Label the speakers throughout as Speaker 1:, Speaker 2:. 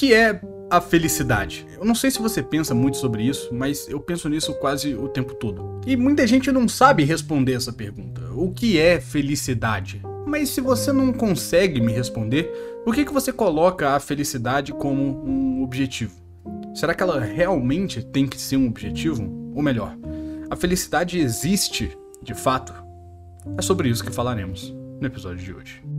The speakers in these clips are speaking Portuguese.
Speaker 1: que é a felicidade? Eu não sei se você pensa muito sobre isso, mas eu penso nisso quase o tempo todo. E muita gente não sabe responder essa pergunta. O que é felicidade? Mas se você não consegue me responder, por que, que você coloca a felicidade como um objetivo? Será que ela realmente tem que ser um objetivo? Ou melhor, a felicidade existe de fato? É sobre isso que falaremos no episódio de hoje.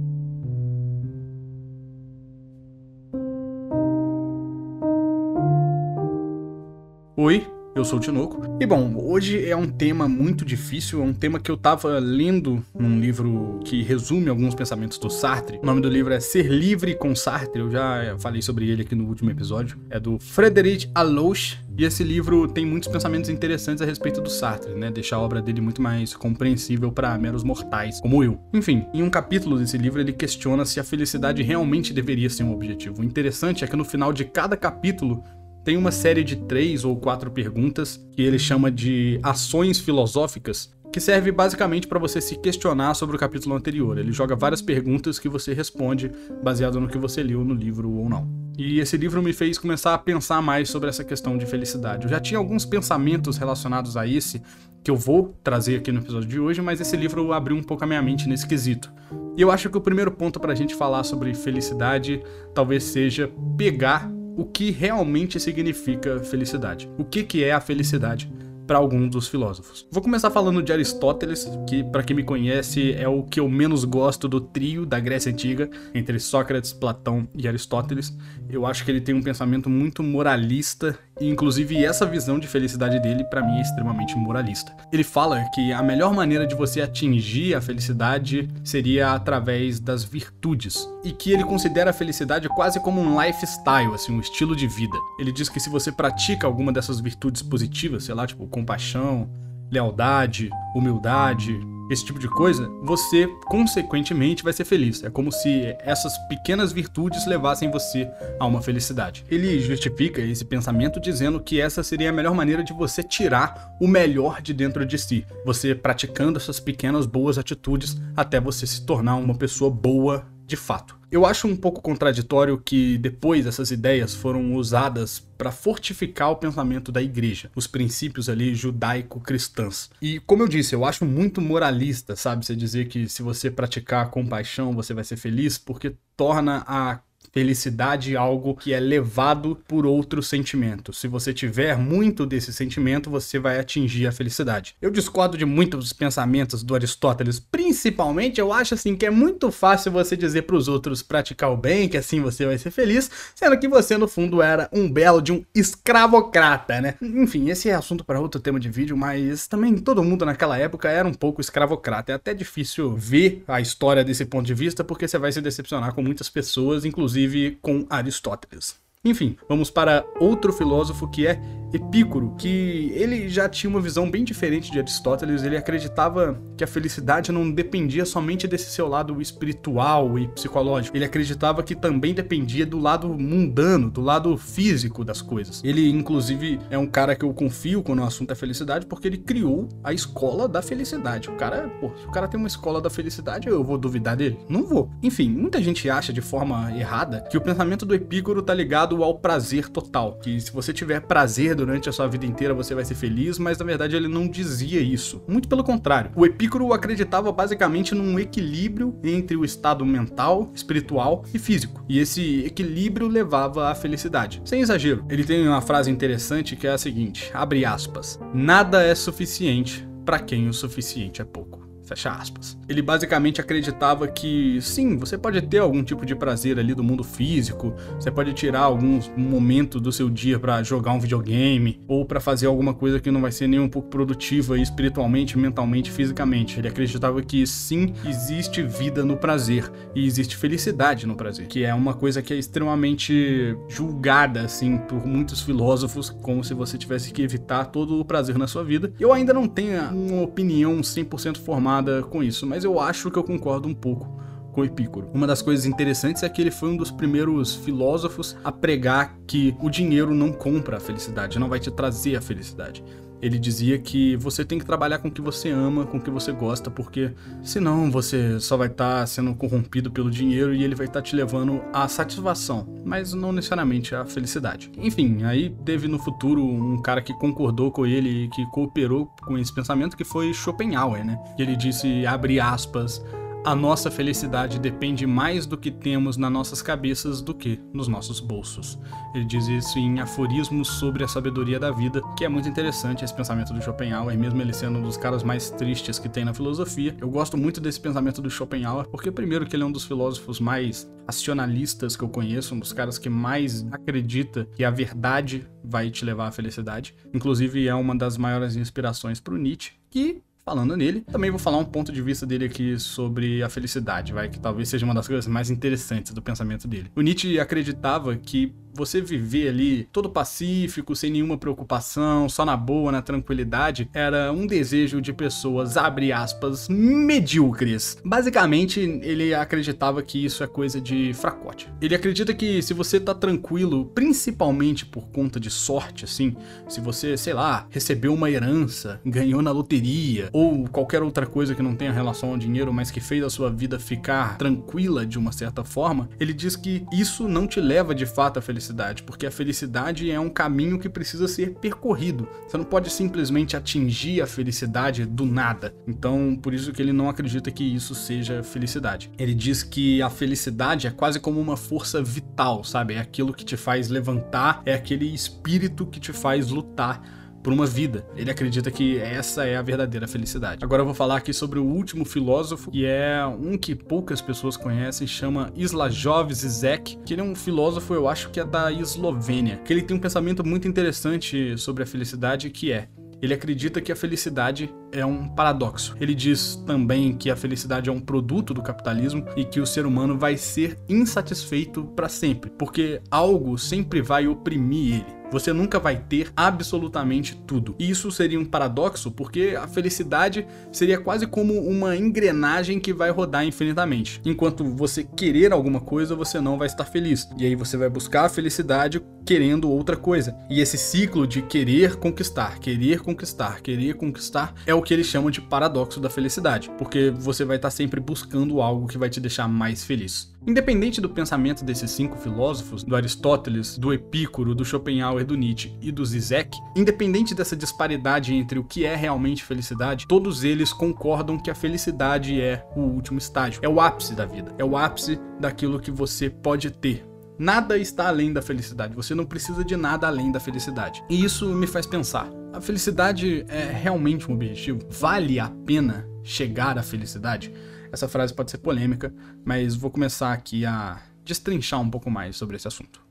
Speaker 1: Oi, eu sou o Tinoco. E bom, hoje é um tema muito difícil, é um tema que eu tava lendo num livro que resume alguns pensamentos do Sartre. O nome do livro é Ser Livre com Sartre, eu já falei sobre ele aqui no último episódio. É do Frédéric Laloche, e esse livro tem muitos pensamentos interessantes a respeito do Sartre, né? Deixar a obra dele muito mais compreensível para meros mortais, como eu. Enfim, em um capítulo desse livro ele questiona se a felicidade realmente deveria ser um objetivo. O interessante é que no final de cada capítulo tem uma série de três ou quatro perguntas que ele chama de ações filosóficas, que serve basicamente para você se questionar sobre o capítulo anterior. Ele joga várias perguntas que você responde baseado no que você leu no livro ou não. E esse livro me fez começar a pensar mais sobre essa questão de felicidade. Eu já tinha alguns pensamentos relacionados a esse que eu vou trazer aqui no episódio de hoje, mas esse livro abriu um pouco a minha mente nesse quesito. E eu acho que o primeiro ponto para a gente falar sobre felicidade talvez seja pegar o que realmente significa felicidade. O que, que é a felicidade para alguns dos filósofos. Vou começar falando de Aristóteles, que para quem me conhece é o que eu menos gosto do trio da Grécia antiga, entre Sócrates, Platão e Aristóteles. Eu acho que ele tem um pensamento muito moralista e inclusive essa visão de felicidade dele para mim é extremamente moralista. Ele fala que a melhor maneira de você atingir a felicidade seria através das virtudes e que ele considera a felicidade quase como um lifestyle, assim, um estilo de vida. Ele diz que se você pratica alguma dessas virtudes positivas, sei lá, tipo compaixão, lealdade, humildade, esse tipo de coisa, você consequentemente vai ser feliz. É como se essas pequenas virtudes levassem você a uma felicidade. Ele justifica esse pensamento dizendo que essa seria a melhor maneira de você tirar o melhor de dentro de si. Você praticando essas pequenas boas atitudes até você se tornar uma pessoa boa de fato. Eu acho um pouco contraditório que depois essas ideias foram usadas para fortificar o pensamento da igreja, os princípios ali judaico-cristãs. E como eu disse, eu acho muito moralista, sabe, você dizer que se você praticar compaixão você vai ser feliz, porque torna a felicidade algo que é levado por outro sentimento. Se você tiver muito desse sentimento, você vai atingir a felicidade. Eu discordo de muitos dos pensamentos do Aristóteles, principalmente eu acho assim que é muito fácil você dizer para os outros praticar o bem, que assim você vai ser feliz, sendo que você no fundo era um belo de um escravocrata, né? Enfim, esse é assunto para outro tema de vídeo, mas também todo mundo naquela época era um pouco escravocrata. É até difícil ver a história desse ponto de vista porque você vai se decepcionar com muitas pessoas, inclusive inclusive com Aristóteles. Enfim, vamos para outro filósofo que é Epicuro, que ele já tinha uma visão bem diferente de Aristóteles, ele acreditava que a felicidade não dependia somente desse seu lado espiritual e psicológico, ele acreditava que também dependia do lado mundano, do lado físico das coisas. Ele, inclusive, é um cara que eu confio quando o assunto é felicidade, porque ele criou a escola da felicidade. O cara, pô, se o cara tem uma escola da felicidade, eu vou duvidar dele? Não vou. Enfim, muita gente acha de forma errada que o pensamento do Epicuro tá ligado ao prazer total, que se você tiver prazer durante a sua vida inteira você vai ser feliz, mas na verdade ele não dizia isso. Muito pelo contrário. O Epicuro acreditava basicamente num equilíbrio entre o estado mental, espiritual e físico. E esse equilíbrio levava à felicidade. Sem exagero. Ele tem uma frase interessante que é a seguinte: abre aspas. Nada é suficiente para quem o suficiente é pouco. Fecha aspas. Ele basicamente acreditava que sim, você pode ter algum tipo de prazer ali do mundo físico, você pode tirar alguns momentos do seu dia para jogar um videogame ou para fazer alguma coisa que não vai ser nem um pouco produtiva espiritualmente, mentalmente, fisicamente. Ele acreditava que sim, existe vida no prazer e existe felicidade no prazer, que é uma coisa que é extremamente julgada assim por muitos filósofos, como se você tivesse que evitar todo o prazer na sua vida. Eu ainda não tenho uma opinião 100% formada nada com isso, mas eu acho que eu concordo um pouco com Epicuro. Uma das coisas interessantes é que ele foi um dos primeiros filósofos a pregar que o dinheiro não compra a felicidade, não vai te trazer a felicidade. Ele dizia que você tem que trabalhar com o que você ama, com o que você gosta, porque senão você só vai estar tá sendo corrompido pelo dinheiro e ele vai estar tá te levando à satisfação, mas não necessariamente à felicidade. Enfim, aí teve no futuro um cara que concordou com ele e que cooperou com esse pensamento que foi Schopenhauer, né? Ele disse, abre aspas, a nossa felicidade depende mais do que temos nas nossas cabeças do que nos nossos bolsos. Ele diz isso em Aforismos sobre a Sabedoria da Vida, que é muito interessante esse pensamento do Schopenhauer, mesmo ele sendo um dos caras mais tristes que tem na filosofia. Eu gosto muito desse pensamento do Schopenhauer, porque, primeiro, que ele é um dos filósofos mais racionalistas que eu conheço, um dos caras que mais acredita que a verdade vai te levar à felicidade. Inclusive, é uma das maiores inspirações para o Nietzsche, que falando nele. Também vou falar um ponto de vista dele aqui sobre a felicidade, vai, que talvez seja uma das coisas mais interessantes do pensamento dele. O Nietzsche acreditava que você viver ali todo pacífico, sem nenhuma preocupação, só na boa, na tranquilidade, era um desejo de pessoas, abre aspas, medíocres. Basicamente, ele acreditava que isso é coisa de fracote. Ele acredita que se você tá tranquilo, principalmente por conta de sorte, assim, se você, sei lá, recebeu uma herança, ganhou na loteria, ou qualquer outra coisa que não tenha relação ao dinheiro, mas que fez a sua vida ficar tranquila de uma certa forma, ele diz que isso não te leva de fato à felicidade felicidade, porque a felicidade é um caminho que precisa ser percorrido. Você não pode simplesmente atingir a felicidade do nada. Então, por isso que ele não acredita que isso seja felicidade. Ele diz que a felicidade é quase como uma força vital, sabe? É aquilo que te faz levantar, é aquele espírito que te faz lutar por uma vida. Ele acredita que essa é a verdadeira felicidade. Agora eu vou falar aqui sobre o último filósofo, que é um que poucas pessoas conhecem, chama Slavoj Zizek, que ele é um filósofo, eu acho que é da Eslovênia, que ele tem um pensamento muito interessante sobre a felicidade, que é ele acredita que a felicidade é um paradoxo. Ele diz também que a felicidade é um produto do capitalismo e que o ser humano vai ser insatisfeito para sempre, porque algo sempre vai oprimir ele. Você nunca vai ter absolutamente tudo. E isso seria um paradoxo, porque a felicidade seria quase como uma engrenagem que vai rodar infinitamente. Enquanto você querer alguma coisa, você não vai estar feliz. E aí você vai buscar a felicidade querendo outra coisa. E esse ciclo de querer conquistar, querer conquistar, querer conquistar é o que eles chamam de paradoxo da felicidade, porque você vai estar sempre buscando algo que vai te deixar mais feliz. Independente do pensamento desses cinco filósofos, do Aristóteles, do Epicuro, do Schopenhauer, do Nietzsche e do Zizek, independente dessa disparidade entre o que é realmente felicidade, todos eles concordam que a felicidade é o último estágio, é o ápice da vida, é o ápice daquilo que você pode ter, Nada está além da felicidade. Você não precisa de nada além da felicidade. E isso me faz pensar: a felicidade é realmente um objetivo? Vale a pena chegar à felicidade? Essa frase pode ser polêmica, mas vou começar aqui a destrinchar um pouco mais sobre esse assunto.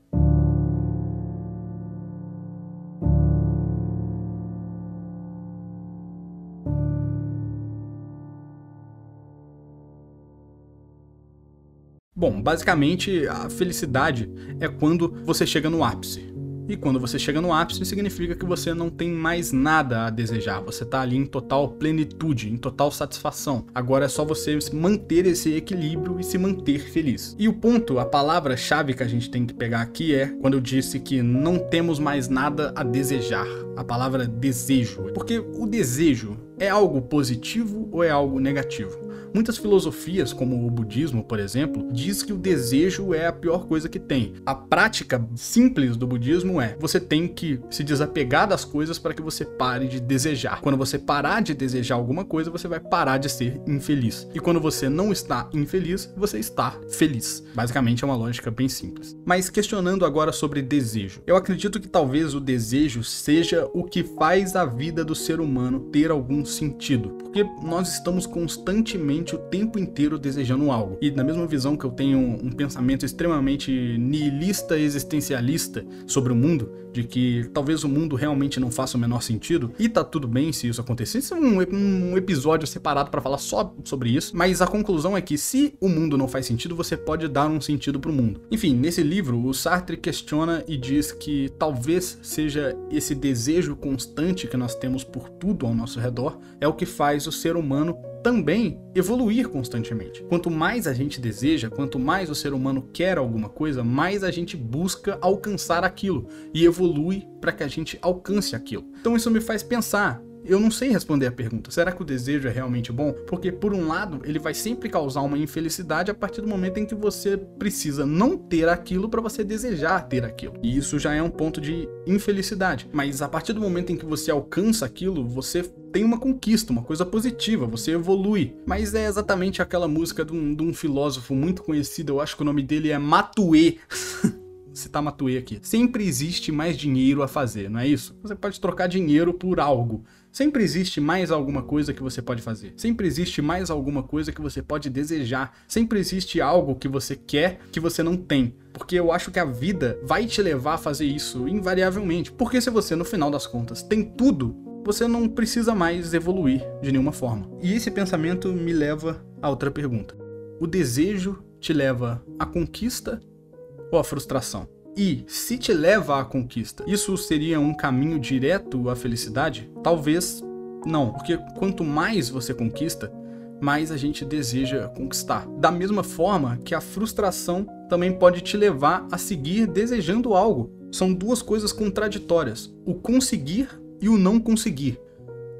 Speaker 1: Basicamente a felicidade é quando você chega no ápice. E quando você chega no ápice, significa que você não tem mais nada a desejar. Você está ali em total plenitude, em total satisfação. Agora é só você manter esse equilíbrio e se manter feliz. E o ponto, a palavra-chave que a gente tem que pegar aqui é quando eu disse que não temos mais nada a desejar. A palavra desejo. Porque o desejo é algo positivo ou é algo negativo? Muitas filosofias, como o budismo, por exemplo, diz que o desejo é a pior coisa que tem. A prática simples do budismo é: você tem que se desapegar das coisas para que você pare de desejar. Quando você parar de desejar alguma coisa, você vai parar de ser infeliz. E quando você não está infeliz, você está feliz. Basicamente é uma lógica bem simples. Mas questionando agora sobre desejo. Eu acredito que talvez o desejo seja o que faz a vida do ser humano ter algum sentido, porque nós estamos constantemente o tempo inteiro desejando algo. E na mesma visão que eu tenho um pensamento extremamente nihilista existencialista sobre o mundo, de que talvez o mundo realmente não faça o menor sentido, e tá tudo bem se isso acontecesse, um, um episódio separado para falar só sobre isso, mas a conclusão é que se o mundo não faz sentido, você pode dar um sentido pro mundo. Enfim, nesse livro, o Sartre questiona e diz que talvez seja esse desejo constante que nós temos por tudo ao nosso redor é o que faz o ser humano também evoluir constantemente. Quanto mais a gente deseja, quanto mais o ser humano quer alguma coisa, mais a gente busca alcançar aquilo e evolui para que a gente alcance aquilo. Então isso me faz pensar eu não sei responder a pergunta. Será que o desejo é realmente bom? Porque, por um lado, ele vai sempre causar uma infelicidade a partir do momento em que você precisa não ter aquilo para você desejar ter aquilo. E isso já é um ponto de infelicidade. Mas a partir do momento em que você alcança aquilo, você tem uma conquista, uma coisa positiva, você evolui. Mas é exatamente aquela música de um, de um filósofo muito conhecido, eu acho que o nome dele é Matue. citar Matue aqui. Sempre existe mais dinheiro a fazer, não é isso? Você pode trocar dinheiro por algo. Sempre existe mais alguma coisa que você pode fazer. Sempre existe mais alguma coisa que você pode desejar. Sempre existe algo que você quer que você não tem. Porque eu acho que a vida vai te levar a fazer isso invariavelmente. Porque se você, no final das contas, tem tudo, você não precisa mais evoluir de nenhuma forma. E esse pensamento me leva a outra pergunta: o desejo te leva à conquista ou à frustração? E se te leva à conquista, isso seria um caminho direto à felicidade? Talvez não, porque quanto mais você conquista, mais a gente deseja conquistar. Da mesma forma que a frustração também pode te levar a seguir desejando algo. São duas coisas contraditórias: o conseguir e o não conseguir.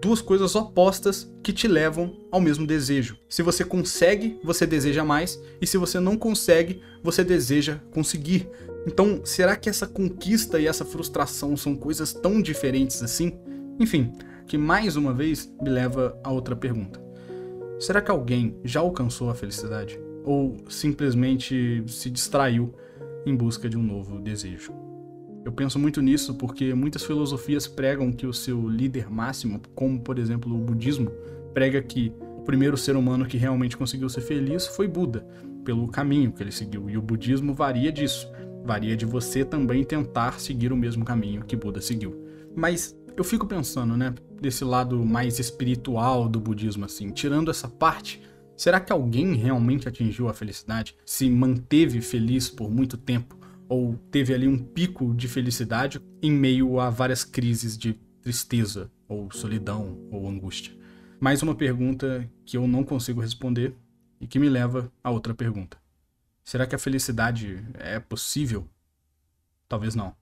Speaker 1: Duas coisas opostas que te levam ao mesmo desejo. Se você consegue, você deseja mais, e se você não consegue, você deseja conseguir. Então, será que essa conquista e essa frustração são coisas tão diferentes assim? Enfim, que mais uma vez me leva a outra pergunta. Será que alguém já alcançou a felicidade? Ou simplesmente se distraiu em busca de um novo desejo? Eu penso muito nisso porque muitas filosofias pregam que o seu líder máximo, como por exemplo o budismo, prega que o primeiro ser humano que realmente conseguiu ser feliz foi Buda, pelo caminho que ele seguiu, e o budismo varia disso. Varia de você também tentar seguir o mesmo caminho que Buda seguiu. Mas eu fico pensando, né, desse lado mais espiritual do budismo, assim, tirando essa parte, será que alguém realmente atingiu a felicidade? Se manteve feliz por muito tempo? Ou teve ali um pico de felicidade em meio a várias crises de tristeza, ou solidão, ou angústia? Mais uma pergunta que eu não consigo responder e que me leva a outra pergunta. Será que a felicidade é possível? Talvez não.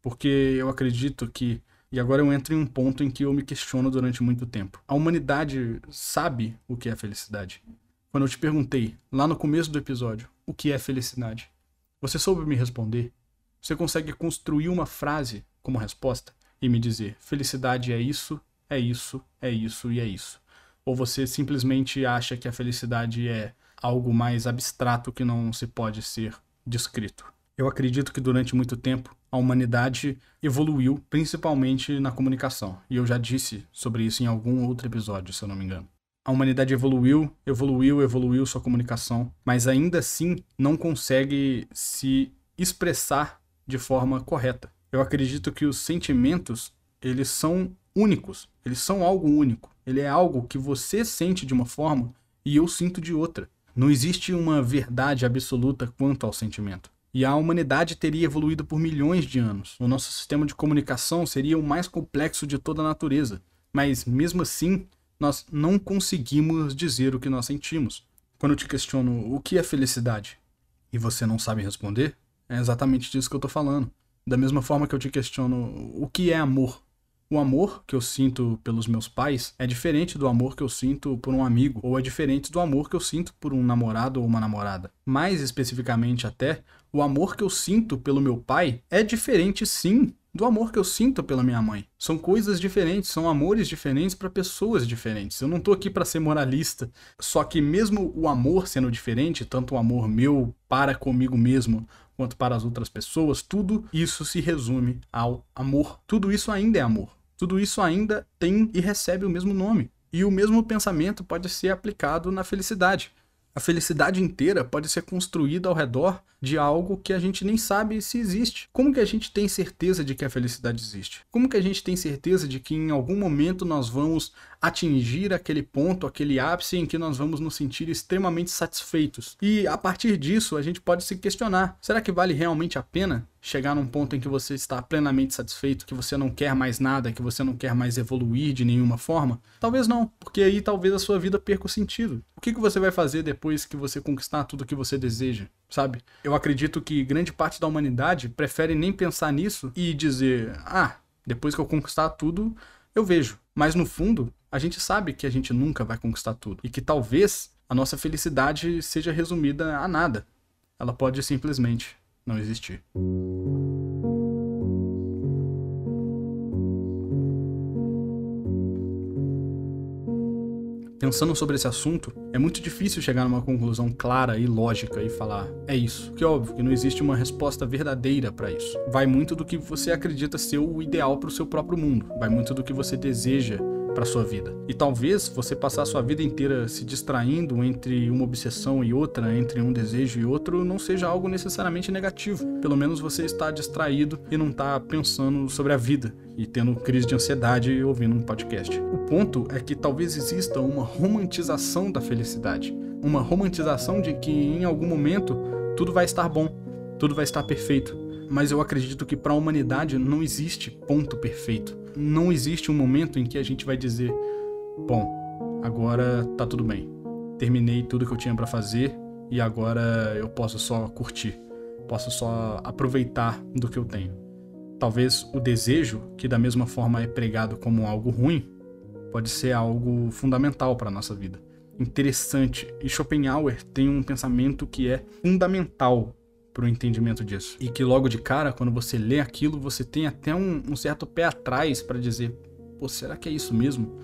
Speaker 1: Porque eu acredito que. E agora eu entro em um ponto em que eu me questiono durante muito tempo. A humanidade sabe o que é felicidade. Quando eu te perguntei, lá no começo do episódio, o que é felicidade, você soube me responder? Você consegue construir uma frase como resposta e me dizer: felicidade é isso, é isso, é isso e é isso? Ou você simplesmente acha que a felicidade é algo mais abstrato que não se pode ser descrito. Eu acredito que durante muito tempo a humanidade evoluiu principalmente na comunicação, e eu já disse sobre isso em algum outro episódio, se eu não me engano. A humanidade evoluiu, evoluiu, evoluiu sua comunicação, mas ainda assim não consegue se expressar de forma correta. Eu acredito que os sentimentos, eles são únicos, eles são algo único. Ele é algo que você sente de uma forma e eu sinto de outra. Não existe uma verdade absoluta quanto ao sentimento. E a humanidade teria evoluído por milhões de anos. O nosso sistema de comunicação seria o mais complexo de toda a natureza. Mas, mesmo assim, nós não conseguimos dizer o que nós sentimos. Quando eu te questiono o que é felicidade e você não sabe responder, é exatamente disso que eu estou falando. Da mesma forma que eu te questiono o que é amor o amor que eu sinto pelos meus pais é diferente do amor que eu sinto por um amigo, ou é diferente do amor que eu sinto por um namorado ou uma namorada. Mais especificamente, até, o amor que eu sinto pelo meu pai é diferente sim do amor que eu sinto pela minha mãe. São coisas diferentes, são amores diferentes para pessoas diferentes. Eu não tô aqui para ser moralista, só que mesmo o amor sendo diferente, tanto o amor meu para comigo mesmo, quanto para as outras pessoas, tudo isso se resume ao amor. Tudo isso ainda é amor. Tudo isso ainda tem e recebe o mesmo nome. E o mesmo pensamento pode ser aplicado na felicidade. A felicidade inteira pode ser construída ao redor de algo que a gente nem sabe se existe. Como que a gente tem certeza de que a felicidade existe? Como que a gente tem certeza de que em algum momento nós vamos atingir aquele ponto, aquele ápice em que nós vamos nos sentir extremamente satisfeitos. E a partir disso, a gente pode se questionar: será que vale realmente a pena chegar num ponto em que você está plenamente satisfeito, que você não quer mais nada, que você não quer mais evoluir de nenhuma forma? Talvez não, porque aí talvez a sua vida perca o sentido. O que, que você vai fazer depois que você conquistar tudo o que você deseja, sabe? Eu acredito que grande parte da humanidade prefere nem pensar nisso e dizer: ah, depois que eu conquistar tudo, eu vejo. Mas no fundo, a gente sabe que a gente nunca vai conquistar tudo e que talvez a nossa felicidade seja resumida a nada. Ela pode simplesmente não existir. Pensando sobre esse assunto, é muito difícil chegar numa conclusão clara e lógica e falar é isso. Que óbvio que não existe uma resposta verdadeira para isso. Vai muito do que você acredita ser o ideal para o seu próprio mundo. Vai muito do que você deseja para sua vida. E talvez você passar a sua vida inteira se distraindo entre uma obsessão e outra, entre um desejo e outro, não seja algo necessariamente negativo. Pelo menos você está distraído e não está pensando sobre a vida e tendo crise de ansiedade ouvindo um podcast. O ponto é que talvez exista uma romantização da felicidade, uma romantização de que em algum momento tudo vai estar bom, tudo vai estar perfeito. Mas eu acredito que para a humanidade não existe ponto perfeito não existe um momento em que a gente vai dizer: bom, agora tá tudo bem. Terminei tudo que eu tinha para fazer e agora eu posso só curtir, posso só aproveitar do que eu tenho. Talvez o desejo, que da mesma forma é pregado como algo ruim, pode ser algo fundamental para nossa vida. Interessante. E Schopenhauer tem um pensamento que é fundamental para o entendimento disso. E que logo de cara, quando você lê aquilo, você tem até um, um certo pé atrás para dizer: pô, será que é isso mesmo?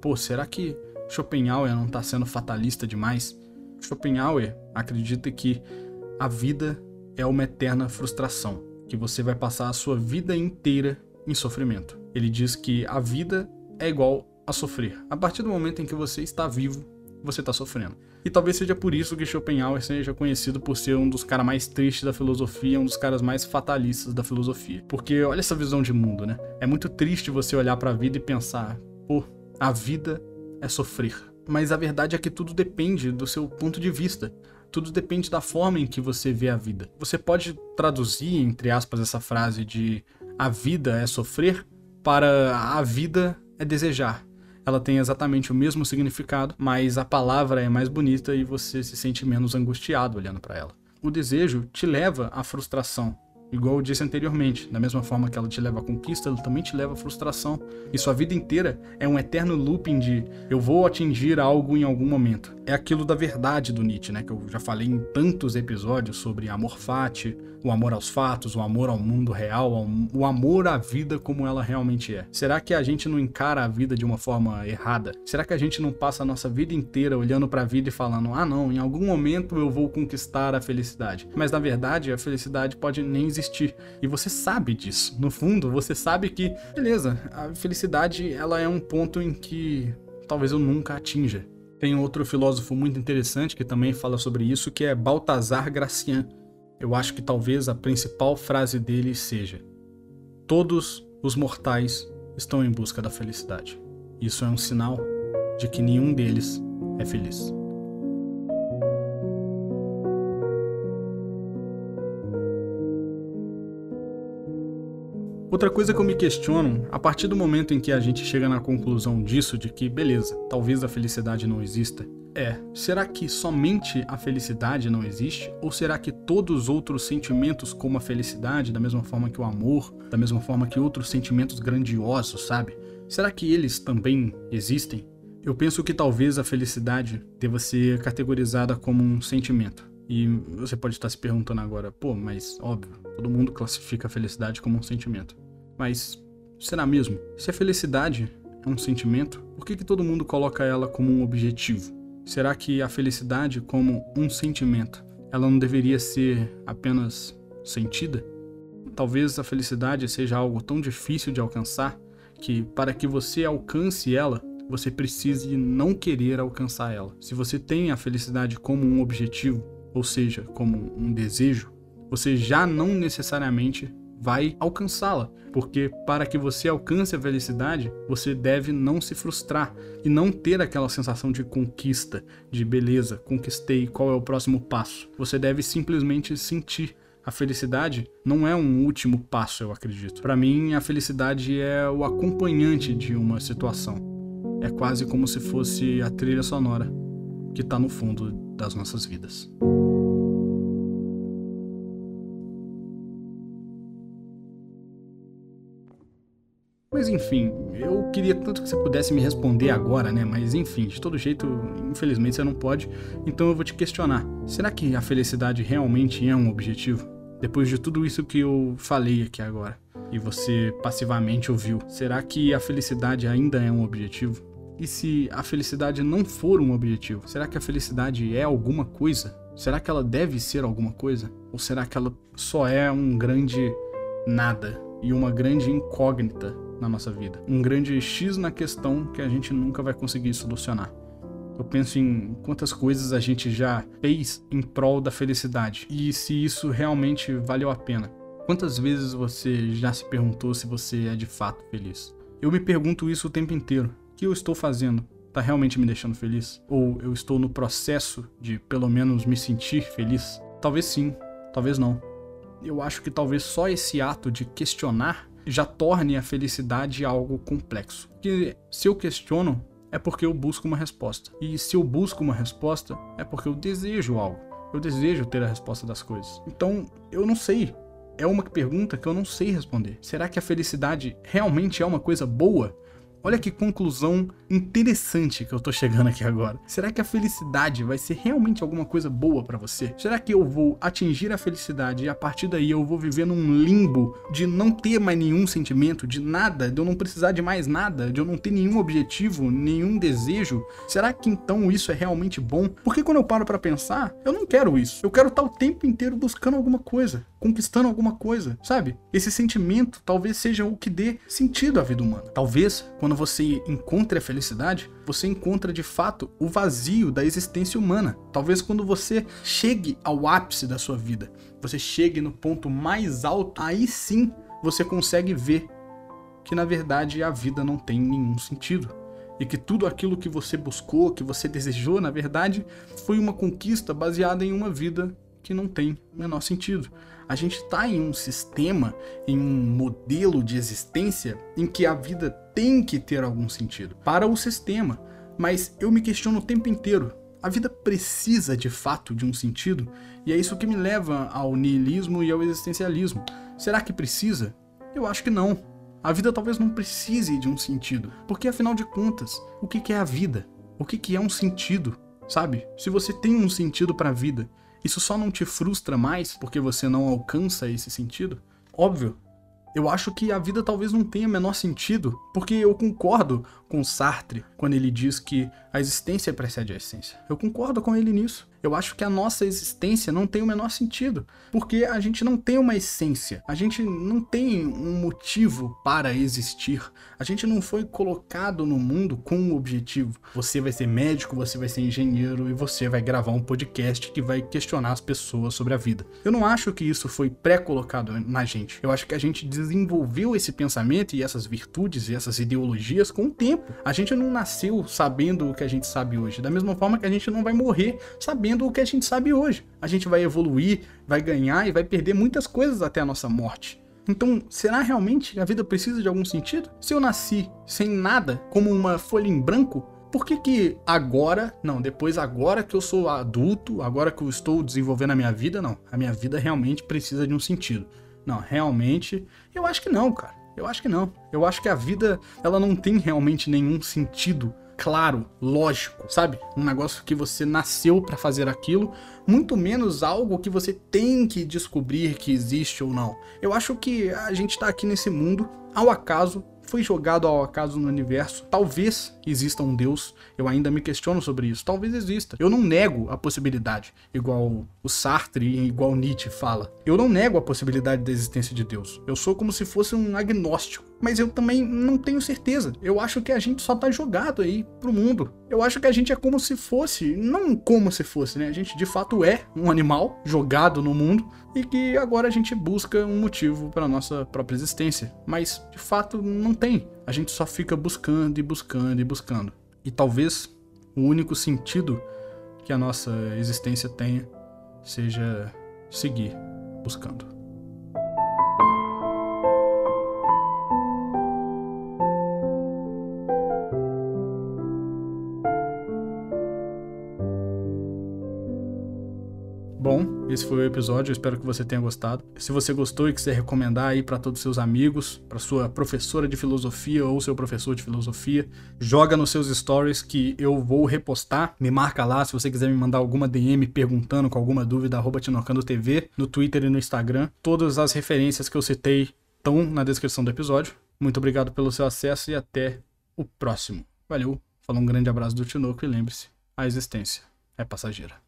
Speaker 1: Pô, será que Schopenhauer não está sendo fatalista demais? Schopenhauer acredita que a vida é uma eterna frustração, que você vai passar a sua vida inteira em sofrimento. Ele diz que a vida é igual a sofrer. A partir do momento em que você está vivo, você está sofrendo. E talvez seja por isso que Schopenhauer seja conhecido por ser um dos caras mais tristes da filosofia, um dos caras mais fatalistas da filosofia. Porque olha essa visão de mundo, né? É muito triste você olhar para a vida e pensar, pô, a vida é sofrer. Mas a verdade é que tudo depende do seu ponto de vista. Tudo depende da forma em que você vê a vida. Você pode traduzir, entre aspas, essa frase de a vida é sofrer para a vida é desejar ela tem exatamente o mesmo significado, mas a palavra é mais bonita e você se sente menos angustiado olhando para ela. O desejo te leva à frustração, Igual eu disse anteriormente, da mesma forma que ela te leva à conquista, ela também te leva à frustração. E sua vida inteira é um eterno looping de eu vou atingir algo em algum momento. É aquilo da verdade do Nietzsche, né? Que eu já falei em tantos episódios sobre amor fati, o amor aos fatos, o amor ao mundo real, o amor à vida como ela realmente é. Será que a gente não encara a vida de uma forma errada? Será que a gente não passa a nossa vida inteira olhando para a vida e falando: "Ah, não, em algum momento eu vou conquistar a felicidade"? Mas na verdade, a felicidade pode nem existir existir. E você sabe disso. No fundo, você sabe que, beleza, a felicidade ela é um ponto em que talvez eu nunca atinja. Tem outro filósofo muito interessante que também fala sobre isso, que é Baltazar Gracian. Eu acho que talvez a principal frase dele seja: Todos os mortais estão em busca da felicidade. Isso é um sinal de que nenhum deles é feliz. Outra coisa que eu me questiono, a partir do momento em que a gente chega na conclusão disso, de que, beleza, talvez a felicidade não exista, é: será que somente a felicidade não existe? Ou será que todos os outros sentimentos, como a felicidade, da mesma forma que o amor, da mesma forma que outros sentimentos grandiosos, sabe? Será que eles também existem? Eu penso que talvez a felicidade deva ser categorizada como um sentimento. E você pode estar se perguntando agora, pô, mas óbvio, todo mundo classifica a felicidade como um sentimento. Mas será mesmo? Se a felicidade é um sentimento, por que, que todo mundo coloca ela como um objetivo? Será que a felicidade, como um sentimento, ela não deveria ser apenas sentida? Talvez a felicidade seja algo tão difícil de alcançar que, para que você alcance ela, você precise não querer alcançar ela. Se você tem a felicidade como um objetivo, ou seja, como um desejo, você já não necessariamente vai alcançá-la. Porque para que você alcance a felicidade, você deve não se frustrar e não ter aquela sensação de conquista, de beleza, conquistei, qual é o próximo passo. Você deve simplesmente sentir. A felicidade não é um último passo, eu acredito. Para mim, a felicidade é o acompanhante de uma situação. É quase como se fosse a trilha sonora que está no fundo das nossas vidas. Mas enfim, eu queria tanto que você pudesse me responder agora, né? Mas enfim, de todo jeito, infelizmente você não pode. Então eu vou te questionar: será que a felicidade realmente é um objetivo? Depois de tudo isso que eu falei aqui agora e você passivamente ouviu, será que a felicidade ainda é um objetivo? E se a felicidade não for um objetivo, será que a felicidade é alguma coisa? Será que ela deve ser alguma coisa? Ou será que ela só é um grande nada e uma grande incógnita na nossa vida. Um grande X na questão que a gente nunca vai conseguir solucionar. Eu penso em quantas coisas a gente já fez em prol da felicidade e se isso realmente valeu a pena. Quantas vezes você já se perguntou se você é de fato feliz? Eu me pergunto isso o tempo inteiro. O que eu estou fazendo? Tá realmente me deixando feliz? Ou eu estou no processo de pelo menos me sentir feliz? Talvez sim, talvez não. Eu acho que talvez só esse ato de questionar já torne a felicidade algo complexo. Que se eu questiono, é porque eu busco uma resposta. E se eu busco uma resposta, é porque eu desejo algo. Eu desejo ter a resposta das coisas. Então, eu não sei. É uma pergunta que eu não sei responder. Será que a felicidade realmente é uma coisa boa? Olha que conclusão interessante que eu tô chegando aqui agora. Será que a felicidade vai ser realmente alguma coisa boa para você? Será que eu vou atingir a felicidade e a partir daí eu vou viver num limbo de não ter mais nenhum sentimento, de nada, de eu não precisar de mais nada, de eu não ter nenhum objetivo, nenhum desejo? Será que então isso é realmente bom? Porque quando eu paro para pensar, eu não quero isso. Eu quero estar o tempo inteiro buscando alguma coisa, conquistando alguma coisa, sabe? Esse sentimento talvez seja o que dê sentido à vida humana. Talvez quando você encontre a felicidade, você encontra de fato o vazio da existência humana. Talvez quando você chegue ao ápice da sua vida, você chegue no ponto mais alto, aí sim você consegue ver que na verdade a vida não tem nenhum sentido. E que tudo aquilo que você buscou, que você desejou, na verdade, foi uma conquista baseada em uma vida que não tem o menor sentido. A gente está em um sistema, em um modelo de existência em que a vida tem que ter algum sentido para o sistema. Mas eu me questiono o tempo inteiro: a vida precisa de fato de um sentido? E é isso que me leva ao niilismo e ao existencialismo. Será que precisa? Eu acho que não. A vida talvez não precise de um sentido, porque afinal de contas, o que é a vida? O que é um sentido? Sabe? Se você tem um sentido para a vida isso só não te frustra mais porque você não alcança esse sentido? Óbvio, eu acho que a vida talvez não tenha menor sentido, porque eu concordo com Sartre quando ele diz que existência precede a essência. Eu concordo com ele nisso. Eu acho que a nossa existência não tem o menor sentido, porque a gente não tem uma essência, a gente não tem um motivo para existir, a gente não foi colocado no mundo com um objetivo. Você vai ser médico, você vai ser engenheiro e você vai gravar um podcast que vai questionar as pessoas sobre a vida. Eu não acho que isso foi pré-colocado na gente. Eu acho que a gente desenvolveu esse pensamento e essas virtudes e essas ideologias com o tempo. A gente não nasceu sabendo o que a gente sabe hoje, da mesma forma que a gente não vai morrer sabendo sabendo o que a gente sabe hoje. A gente vai evoluir, vai ganhar e vai perder muitas coisas até a nossa morte. Então, será realmente que a vida precisa de algum sentido? Se eu nasci sem nada, como uma folha em branco, por que que agora, não, depois agora que eu sou adulto, agora que eu estou desenvolvendo a minha vida, não, a minha vida realmente precisa de um sentido. Não, realmente, eu acho que não, cara. Eu acho que não. Eu acho que a vida, ela não tem realmente nenhum sentido claro, lógico, sabe? Um negócio que você nasceu para fazer aquilo, muito menos algo que você tem que descobrir que existe ou não. Eu acho que a gente tá aqui nesse mundo ao acaso foi jogado ao acaso no universo. Talvez exista um Deus, eu ainda me questiono sobre isso. Talvez exista. Eu não nego a possibilidade, igual o Sartre e igual Nietzsche fala. Eu não nego a possibilidade da existência de Deus. Eu sou como se fosse um agnóstico. Mas eu também não tenho certeza. Eu acho que a gente só tá jogado aí pro mundo. Eu acho que a gente é como se fosse, não como se fosse, né? A gente de fato é um animal jogado no mundo e que agora a gente busca um motivo para nossa própria existência. Mas de fato não tem. A gente só fica buscando e buscando e buscando. E talvez o único sentido que a nossa existência tenha seja seguir buscando. Esse foi o episódio, eu espero que você tenha gostado. Se você gostou e quiser recomendar aí para todos os seus amigos, para sua professora de filosofia ou seu professor de filosofia, joga nos seus stories que eu vou repostar. Me marca lá se você quiser me mandar alguma DM perguntando com alguma dúvida arroba TV, no Twitter e no Instagram. Todas as referências que eu citei estão na descrição do episódio. Muito obrigado pelo seu acesso e até o próximo. Valeu, falou um grande abraço do Tinoco e lembre-se, a existência é passageira.